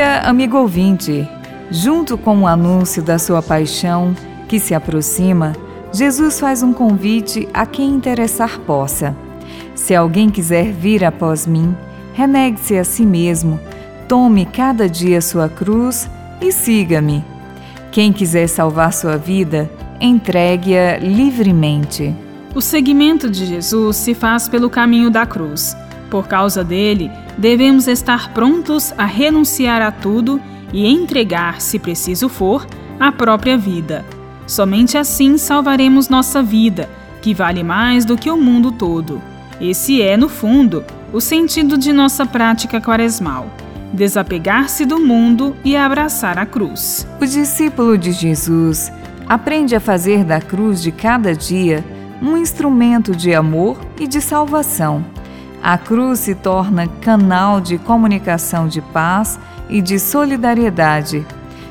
amigo ouvinte, junto com o anúncio da sua paixão que se aproxima, Jesus faz um convite a quem interessar possa. Se alguém quiser vir após mim, renegue-se a si mesmo, tome cada dia sua cruz e siga-me. Quem quiser salvar sua vida, entregue-a livremente. O seguimento de Jesus se faz pelo caminho da cruz. Por causa dele, devemos estar prontos a renunciar a tudo e entregar, se preciso for, a própria vida. Somente assim salvaremos nossa vida, que vale mais do que o mundo todo. Esse é, no fundo, o sentido de nossa prática quaresmal desapegar-se do mundo e abraçar a cruz. O discípulo de Jesus aprende a fazer da cruz de cada dia um instrumento de amor e de salvação. A cruz se torna canal de comunicação de paz e de solidariedade.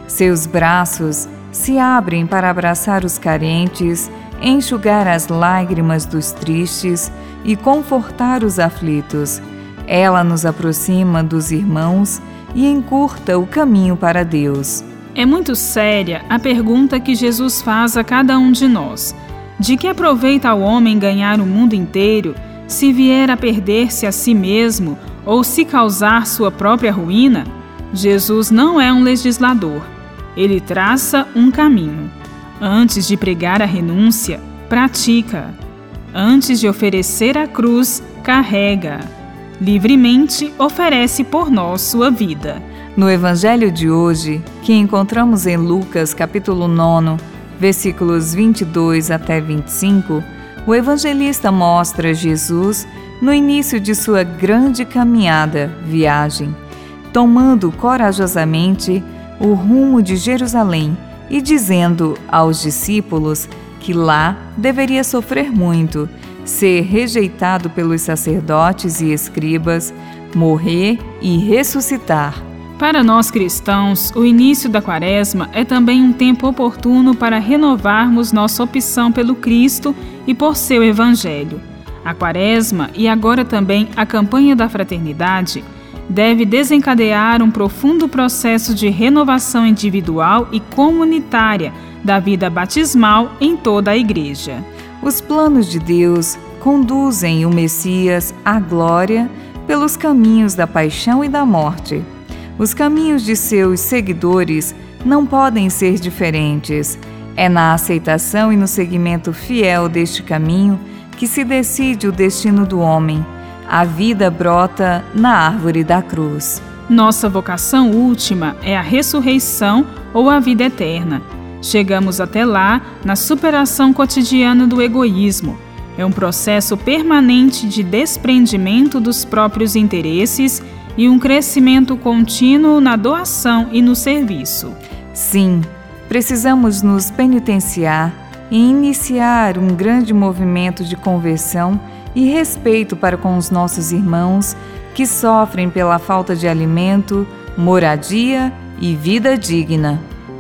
Seus braços se abrem para abraçar os carentes, enxugar as lágrimas dos tristes e confortar os aflitos. Ela nos aproxima dos irmãos e encurta o caminho para Deus. É muito séria a pergunta que Jesus faz a cada um de nós: de que aproveita o homem ganhar o mundo inteiro se vier a perder-se a si mesmo ou se causar sua própria ruína? Jesus não é um legislador. Ele traça um caminho. Antes de pregar a renúncia, pratica. Antes de oferecer a cruz, carrega livremente oferece por nós sua vida. No evangelho de hoje, que encontramos em Lucas, capítulo 9, versículos 22 até 25, o evangelista mostra Jesus no início de sua grande caminhada, viagem, tomando corajosamente o rumo de Jerusalém e dizendo aos discípulos que lá deveria sofrer muito ser rejeitado pelos sacerdotes e escribas, morrer e ressuscitar. Para nós cristãos, o início da Quaresma é também um tempo oportuno para renovarmos nossa opção pelo Cristo e por seu Evangelho. A Quaresma e agora também a campanha da fraternidade deve desencadear um profundo processo de renovação individual e comunitária da vida batismal em toda a Igreja. Os planos de Deus conduzem o Messias à glória pelos caminhos da paixão e da morte. Os caminhos de seus seguidores não podem ser diferentes. É na aceitação e no seguimento fiel deste caminho que se decide o destino do homem. A vida brota na árvore da cruz. Nossa vocação última é a ressurreição ou a vida eterna. Chegamos até lá na superação cotidiana do egoísmo. É um processo permanente de desprendimento dos próprios interesses e um crescimento contínuo na doação e no serviço. Sim, precisamos nos penitenciar e iniciar um grande movimento de conversão e respeito para com os nossos irmãos que sofrem pela falta de alimento, moradia e vida digna.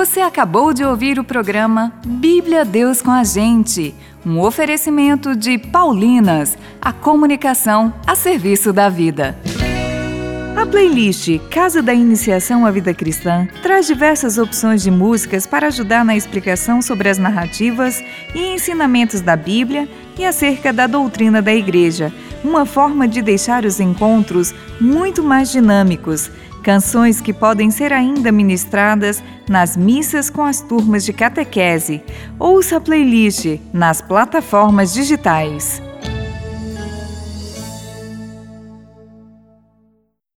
Você acabou de ouvir o programa Bíblia Deus com a gente um oferecimento de Paulinas, a comunicação a serviço da vida. A playlist Casa da Iniciação à Vida Cristã traz diversas opções de músicas para ajudar na explicação sobre as narrativas e ensinamentos da Bíblia e acerca da doutrina da Igreja, uma forma de deixar os encontros muito mais dinâmicos Canções que podem ser ainda ministradas nas missas com as turmas de catequese. Ouça a playlist nas plataformas digitais.